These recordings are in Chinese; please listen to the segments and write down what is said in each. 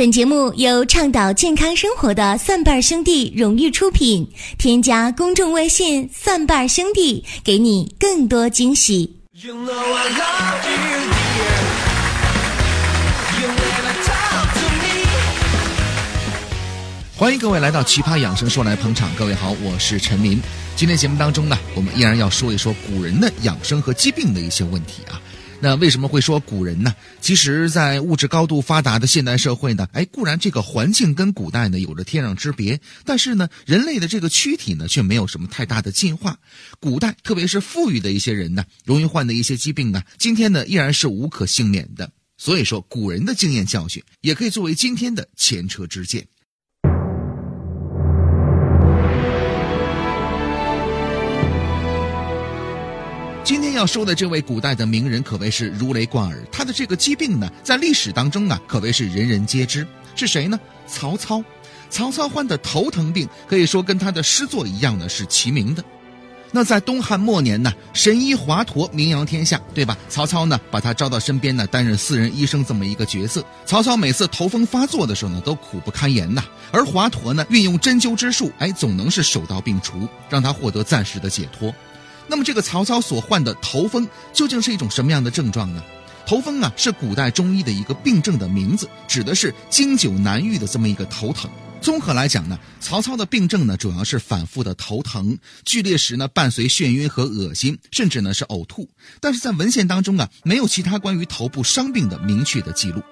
本节目由倡导健康生活的蒜瓣兄弟荣誉出品。添加公众微信“蒜瓣兄弟”，给你更多惊喜。欢迎各位来到《奇葩养生说》来捧场。各位好，我是陈明。今天节目当中呢，我们依然要说一说古人的养生和疾病的一些问题啊。那为什么会说古人呢？其实，在物质高度发达的现代社会呢，哎，固然这个环境跟古代呢有着天壤之别，但是呢，人类的这个躯体呢却没有什么太大的进化。古代特别是富裕的一些人呢，容易患的一些疾病啊，今天呢依然是无可幸免的。所以说，古人的经验教训也可以作为今天的前车之鉴。要说的这位古代的名人可谓是如雷贯耳，他的这个疾病呢，在历史当中啊，可谓是人人皆知。是谁呢？曹操。曹操患的头疼病，可以说跟他的诗作一样呢，是齐名的。那在东汉末年呢，神医华佗名扬天下，对吧？曹操呢，把他招到身边呢，担任私人医生这么一个角色。曹操每次头风发作的时候呢，都苦不堪言呐。而华佗呢，运用针灸之术，哎，总能是手到病除，让他获得暂时的解脱。那么，这个曹操所患的头风究竟是一种什么样的症状呢？头风啊，是古代中医的一个病症的名字，指的是经久难愈的这么一个头疼。综合来讲呢，曹操的病症呢，主要是反复的头疼，剧烈时呢，伴随眩晕和恶心，甚至呢是呕吐。但是在文献当中啊，没有其他关于头部伤病的明确的记录。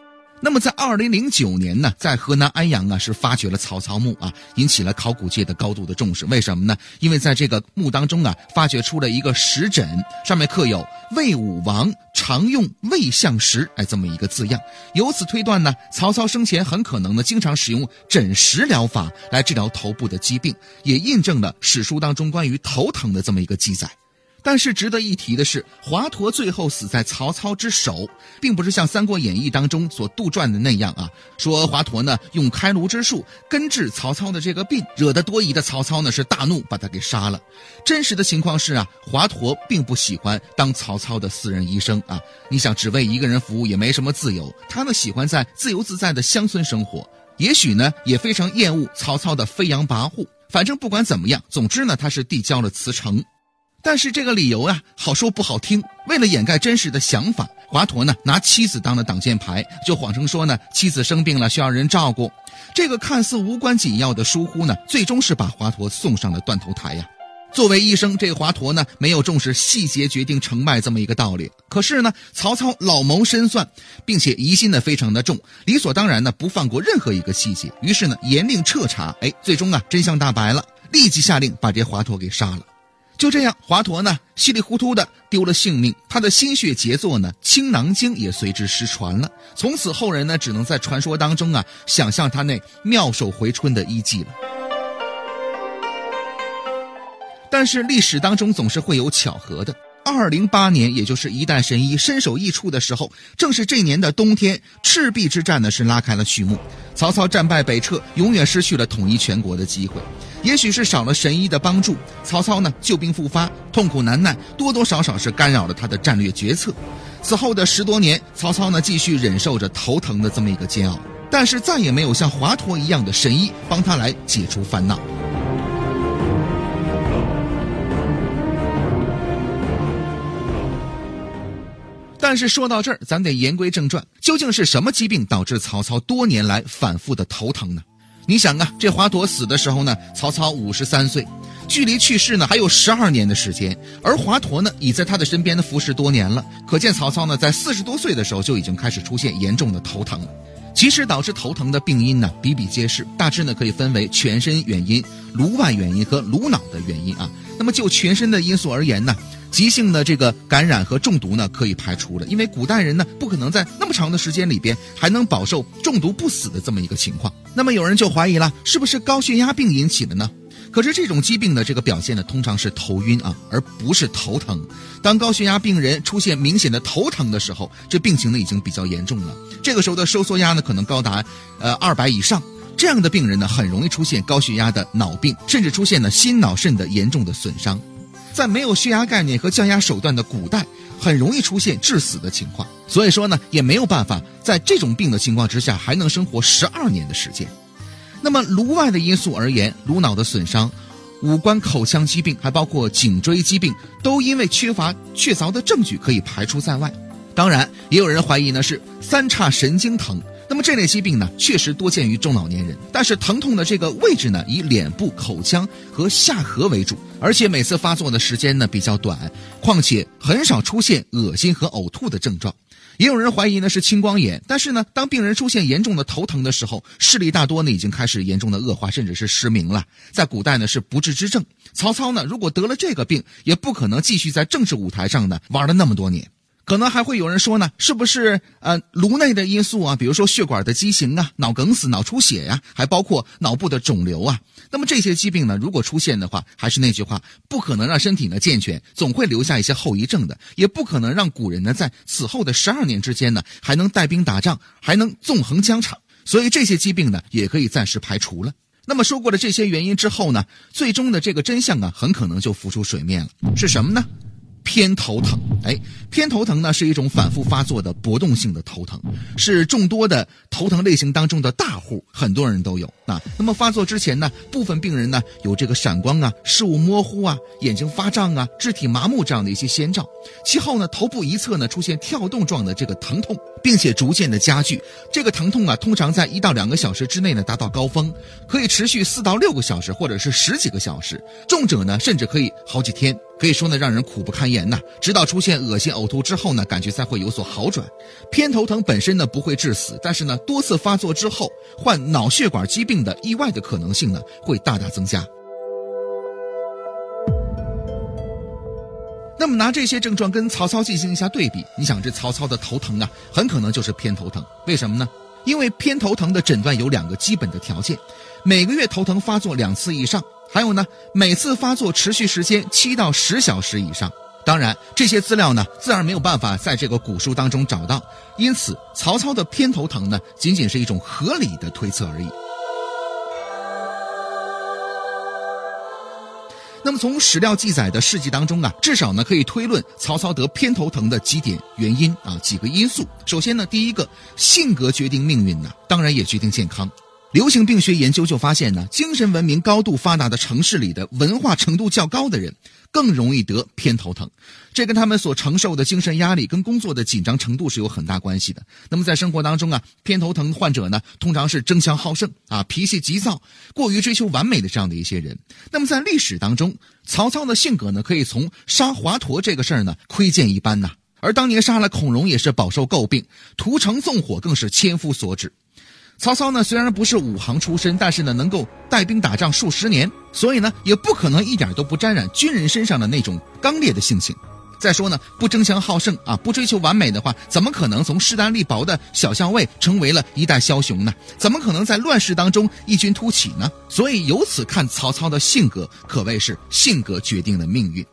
那么在二零零九年呢，在河南安阳啊是发掘了曹操墓啊，引起了考古界的高度的重视。为什么呢？因为在这个墓当中啊，发掘出了一个石枕，上面刻有“魏武王常用魏相石”哎这么一个字样。由此推断呢，曹操生前很可能呢经常使用枕石疗法来治疗头部的疾病，也印证了史书当中关于头疼的这么一个记载。但是值得一提的是，华佗最后死在曹操之手，并不是像《三国演义》当中所杜撰的那样啊。说华佗呢用开颅之术根治曹操的这个病，惹得多疑的曹操呢是大怒，把他给杀了。真实的情况是啊，华佗并不喜欢当曹操的私人医生啊。你想只为一个人服务也没什么自由，他呢喜欢在自由自在的乡村生活，也许呢也非常厌恶曹操的飞扬跋扈。反正不管怎么样，总之呢他是递交了辞呈。但是这个理由啊，好说不好听。为了掩盖真实的想法，华佗呢拿妻子当了挡箭牌，就谎称说呢妻子生病了需要人照顾。这个看似无关紧要的疏忽呢，最终是把华佗送上了断头台呀。作为医生，这个华佗呢没有重视细节决定成败这么一个道理。可是呢，曹操老谋深算，并且疑心呢非常的重，理所当然呢不放过任何一个细节。于是呢严令彻查，哎，最终啊真相大白了，立即下令把这华佗给杀了。就这样，华佗呢稀里糊涂的丢了性命，他的心血杰作呢《青囊经》也随之失传了。从此后人呢只能在传说当中啊想象他那妙手回春的医技了。但是历史当中总是会有巧合的。二零八年，也就是一代神医身首异处的时候，正是这年的冬天，赤壁之战呢是拉开了序幕。曹操战败北撤，永远失去了统一全国的机会。也许是少了神医的帮助，曹操呢旧病复发，痛苦难耐，多多少少是干扰了他的战略决策。此后的十多年，曹操呢继续忍受着头疼的这么一个煎熬，但是再也没有像华佗一样的神医帮他来解除烦恼。但是说到这儿，咱得言归正传，究竟是什么疾病导致曹操多年来反复的头疼呢？你想啊，这华佗死的时候呢，曹操五十三岁，距离去世呢还有十二年的时间，而华佗呢已在他的身边呢服侍多年了，可见曹操呢在四十多岁的时候就已经开始出现严重的头疼了。其实导致头疼的病因呢比比皆是，大致呢可以分为全身原因、颅外原因和颅脑的原因啊。那么就全身的因素而言呢？急性的这个感染和中毒呢，可以排除了，因为古代人呢不可能在那么长的时间里边还能饱受中毒不死的这么一个情况。那么有人就怀疑了，是不是高血压病引起的呢？可是这种疾病的这个表现呢，通常是头晕啊，而不是头疼。当高血压病人出现明显的头疼的时候，这病情呢已经比较严重了。这个时候的收缩压呢可能高达呃二百以上，这样的病人呢很容易出现高血压的脑病，甚至出现了心脑肾的严重的损伤。在没有血压概念和降压手段的古代，很容易出现致死的情况。所以说呢，也没有办法在这种病的情况之下还能生活十二年的时间。那么颅外的因素而言，颅脑的损伤、五官口腔疾病，还包括颈椎疾病，都因为缺乏确凿的证据可以排除在外。当然，也有人怀疑呢是三叉神经疼。那么这类疾病呢，确实多见于中老年人，但是疼痛的这个位置呢，以脸部、口腔和下颌为主，而且每次发作的时间呢比较短，况且很少出现恶心和呕吐的症状。也有人怀疑呢是青光眼，但是呢，当病人出现严重的头疼的时候，视力大多呢已经开始严重的恶化，甚至是失明了。在古代呢是不治之症。曹操呢如果得了这个病，也不可能继续在政治舞台上呢玩了那么多年。可能还会有人说呢，是不是呃颅内的因素啊？比如说血管的畸形啊、脑梗死、脑出血呀，还包括脑部的肿瘤啊。那么这些疾病呢，如果出现的话，还是那句话，不可能让身体呢健全，总会留下一些后遗症的，也不可能让古人呢在此后的十二年之间呢还能带兵打仗，还能纵横疆场。所以这些疾病呢也可以暂时排除了。那么说过了这些原因之后呢，最终的这个真相啊，很可能就浮出水面了，是什么呢？偏头疼，哎，偏头疼呢是一种反复发作的搏动性的头疼，是众多的头疼类型当中的大户，很多人都有啊。那么发作之前呢，部分病人呢有这个闪光啊、视物模糊啊、眼睛发胀啊、肢体麻木这样的一些先兆，其后呢，头部一侧呢出现跳动状的这个疼痛。并且逐渐的加剧，这个疼痛啊，通常在一到两个小时之内呢达到高峰，可以持续四到六个小时，或者是十几个小时，重者呢甚至可以好几天，可以说呢让人苦不堪言呐。直到出现恶心呕吐之后呢，感觉才会有所好转。偏头疼本身呢不会致死，但是呢多次发作之后，患脑血管疾病的意外的可能性呢会大大增加。那么拿这些症状跟曹操进行一下对比，你想这曹操的头疼啊，很可能就是偏头疼。为什么呢？因为偏头疼的诊断有两个基本的条件：每个月头疼发作两次以上，还有呢，每次发作持续时间七到十小时以上。当然，这些资料呢，自然没有办法在这个古书当中找到，因此曹操的偏头疼呢，仅仅是一种合理的推测而已。那么从史料记载的事迹当中啊，至少呢可以推论曹操得偏头疼的几点原因啊，几个因素。首先呢，第一个，性格决定命运呢，当然也决定健康。流行病学研究就发现呢，精神文明高度发达的城市里的文化程度较高的人。更容易得偏头疼，这跟他们所承受的精神压力跟工作的紧张程度是有很大关系的。那么在生活当中啊，偏头疼患者呢，通常是争强好胜啊，脾气急躁，过于追求完美的这样的一些人。那么在历史当中，曹操的性格呢，可以从杀华佗这个事儿呢窥见一斑呐。而当年杀了孔融也是饱受诟病，屠城纵火更是千夫所指。曹操呢，虽然不是武行出身，但是呢，能够带兵打仗数十年，所以呢，也不可能一点都不沾染军人身上的那种刚烈的性情。再说呢，不争强好胜啊，不追求完美的话，怎么可能从势单力薄的小校尉成为了一代枭雄呢？怎么可能在乱世当中异军突起呢？所以由此看，曹操的性格可谓是性格决定了命运。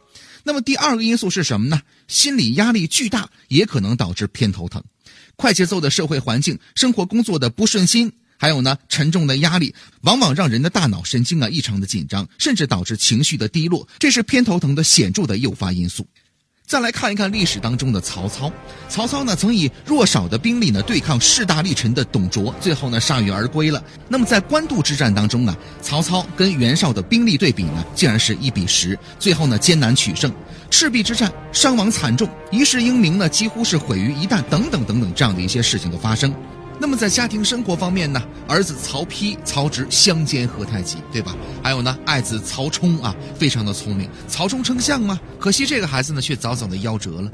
那么第二个因素是什么呢？心理压力巨大也可能导致偏头疼。快节奏的社会环境，生活工作的不顺心，还有呢沉重的压力，往往让人的大脑神经啊异常的紧张，甚至导致情绪的低落，这是偏头疼的显著的诱发因素。再来看一看历史当中的曹操，曹操呢曾以弱少的兵力呢对抗势大力沉的董卓，最后呢铩羽而归了。那么在官渡之战当中呢，曹操跟袁绍的兵力对比呢竟然是一比十，最后呢艰难取胜。赤壁之战伤亡惨重，一世英名呢几乎是毁于一旦，等等等等这样的一些事情的发生。那么在家庭生活方面呢，儿子曹丕、曹植相煎何太急，对吧？还有呢，爱子曹冲啊，非常的聪明，曹冲称象吗？可惜这个孩子呢，却早早的夭折了。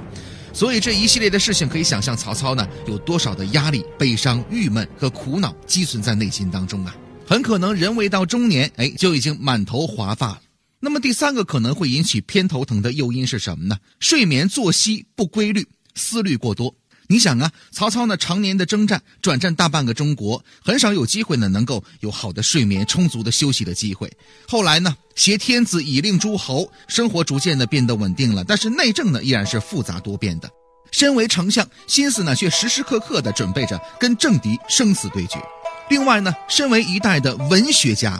所以这一系列的事情，可以想象曹操呢有多少的压力、悲伤、郁闷和苦恼积存在内心当中啊！很可能人未到中年，哎，就已经满头华发了。那么第三个可能会引起偏头疼的诱因是什么呢？睡眠作息不规律，思虑过多。你想啊，曹操呢常年的征战，转战大半个中国，很少有机会呢能够有好的睡眠、充足的休息的机会。后来呢，挟天子以令诸侯，生活逐渐的变得稳定了，但是内政呢依然是复杂多变的。身为丞相，心思呢却时时刻刻的准备着跟政敌生死对决。另外呢，身为一代的文学家，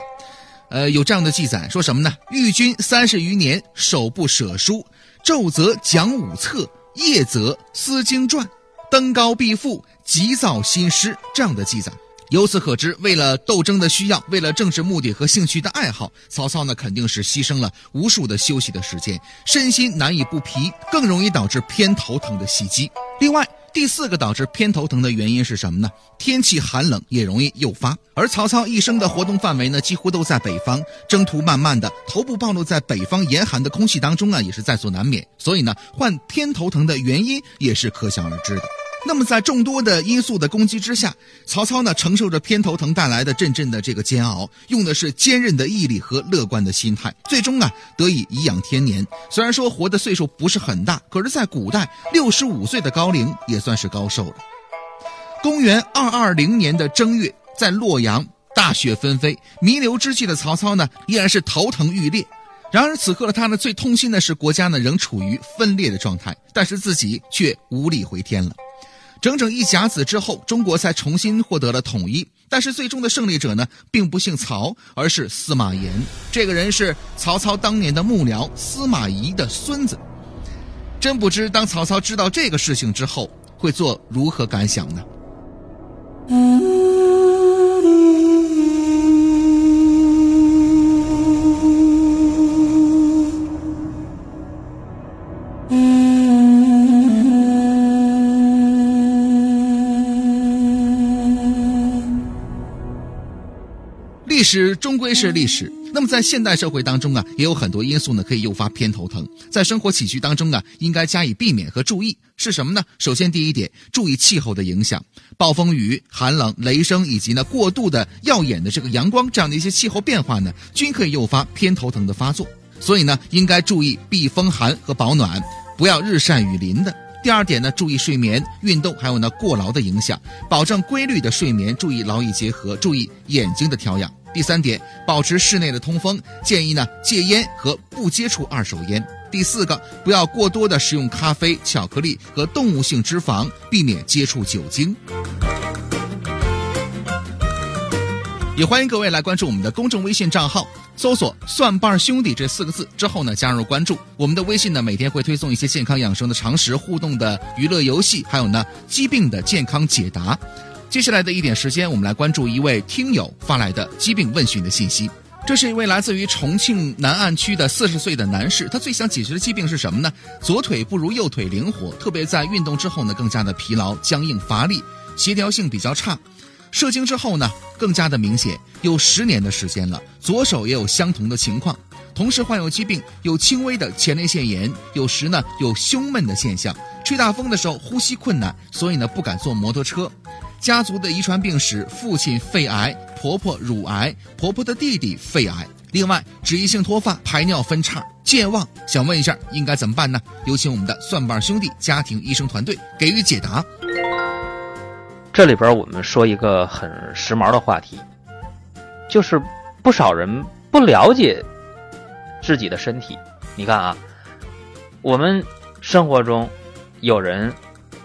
呃，有这样的记载，说什么呢？御君三十余年，手不舍书，昼则讲五策。夜则思经传，登高必赋，急躁心失这样的记载。由此可知，为了斗争的需要，为了政治目的和兴趣的爱好，曹操呢肯定是牺牲了无数的休息的时间，身心难以不疲，更容易导致偏头疼的袭击。另外，第四个导致偏头疼的原因是什么呢？天气寒冷也容易诱发。而曹操一生的活动范围呢，几乎都在北方，征途漫漫的，头部暴露在北方严寒的空气当中啊，也是在所难免。所以呢，患偏头疼的原因也是可想而知的。那么，在众多的因素的攻击之下，曹操呢承受着偏头疼带来的阵阵的这个煎熬，用的是坚韧的毅力和乐观的心态，最终啊得以颐养天年。虽然说活的岁数不是很大，可是，在古代六十五岁的高龄也算是高寿了。公元二二零年的正月，在洛阳大雪纷飞，弥留之际的曹操呢依然是头疼欲裂。然而此刻的他呢最痛心的是国家呢仍处于分裂的状态，但是自己却无力回天了。整整一甲子之后，中国才重新获得了统一。但是最终的胜利者呢，并不姓曹，而是司马炎。这个人是曹操当年的幕僚司马懿的孙子。真不知当曹操知道这个事情之后，会做如何感想呢？嗯史终归是历史。那么在现代社会当中啊，也有很多因素呢，可以诱发偏头疼。在生活起居当中啊，应该加以避免和注意。是什么呢？首先，第一点，注意气候的影响，暴风雨、寒冷、雷声以及呢过度的耀眼的这个阳光这样的一些气候变化呢，均可以诱发偏头疼的发作。所以呢，应该注意避风寒和保暖，不要日晒雨淋的。第二点呢，注意睡眠、运动，还有呢过劳的影响，保证规律的睡眠，注意劳逸结合，注意眼睛的调养。第三点，保持室内的通风，建议呢戒烟和不接触二手烟。第四个，不要过多的食用咖啡、巧克力和动物性脂肪，避免接触酒精。也欢迎各位来关注我们的公众微信账号，搜索“蒜瓣兄弟”这四个字之后呢，加入关注我们的微信呢，每天会推送一些健康养生的常识、互动的娱乐游戏，还有呢疾病的健康解答。接下来的一点时间，我们来关注一位听友发来的疾病问询的信息。这是一位来自于重庆南岸区的四十岁的男士，他最想解决的疾病是什么呢？左腿不如右腿灵活，特别在运动之后呢，更加的疲劳、僵硬、乏力，协调性比较差。射精之后呢，更加的明显，有十年的时间了。左手也有相同的情况，同时患有疾病，有轻微的前列腺炎，有时呢有胸闷的现象，吹大风的时候呼吸困难，所以呢不敢坐摩托车。家族的遗传病史：父亲肺癌，婆婆乳癌，婆婆的弟弟肺癌。另外，脂溢性脱发、排尿分叉、健忘，想问一下应该怎么办呢？有请我们的蒜瓣兄弟家庭医生团队给予解答。这里边我们说一个很时髦的话题，就是不少人不了解自己的身体。你看啊，我们生活中有人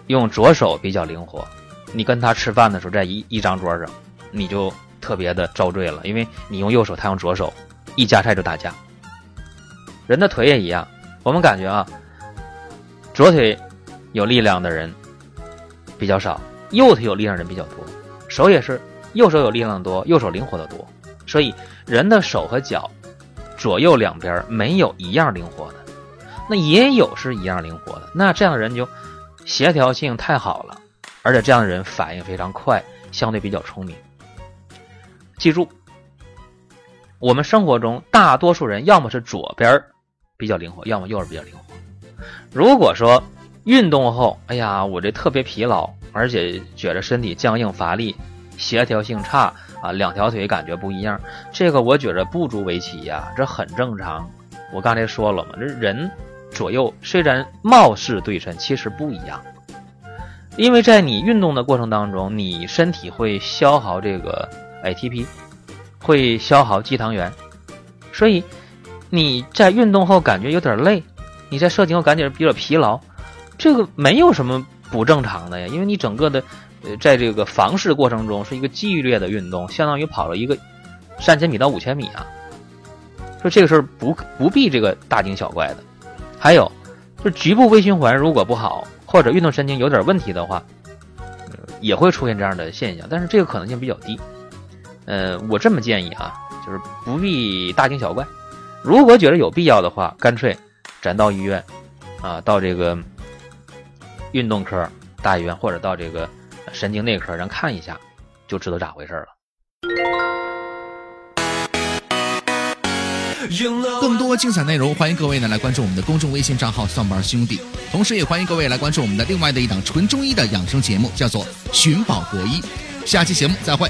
用左手比较灵活。你跟他吃饭的时候，在一一张桌上，你就特别的遭罪了，因为你用右手，他用左手，一夹菜就打架。人的腿也一样，我们感觉啊，左腿有力量的人比较少，右腿有力量人比较多。手也是，右手有力量多，右手灵活的多。所以人的手和脚左右两边没有一样灵活的，那也有是一样灵活的。那这样的人就协调性太好了。而且这样的人反应非常快，相对比较聪明。记住，我们生活中大多数人要么是左边比较灵活，要么右边比较灵活。如果说运动后，哎呀，我这特别疲劳，而且觉得身体僵硬乏力，协调性差啊，两条腿感觉不一样，这个我觉着不足为奇呀，这很正常。我刚才说了嘛，这人左右虽然貌似对称，其实不一样。因为在你运动的过程当中，你身体会消耗这个 ATP，会消耗肌糖原，所以你在运动后感觉有点累，你在射精后感觉比较疲劳，这个没有什么不正常的呀。因为你整个的呃在这个房事过程中是一个剧烈的运动，相当于跑了一个三千米到五千米啊，说这个事儿不不必这个大惊小怪的。还有就局部微循环如果不好，或者运动神经有点问题的话，也会出现这样的现象，但是这个可能性比较低。呃，我这么建议啊，就是不必大惊小怪。如果觉得有必要的话，干脆咱到医院啊，到这个运动科大医院，或者到这个神经内科，咱看一下，就知道咋回事了。更多精彩内容，欢迎各位呢来关注我们的公众微信账号“蒜瓣兄弟”，同时也欢迎各位来关注我们的另外的一档纯中医的养生节目，叫做《寻宝国医》。下期节目再会。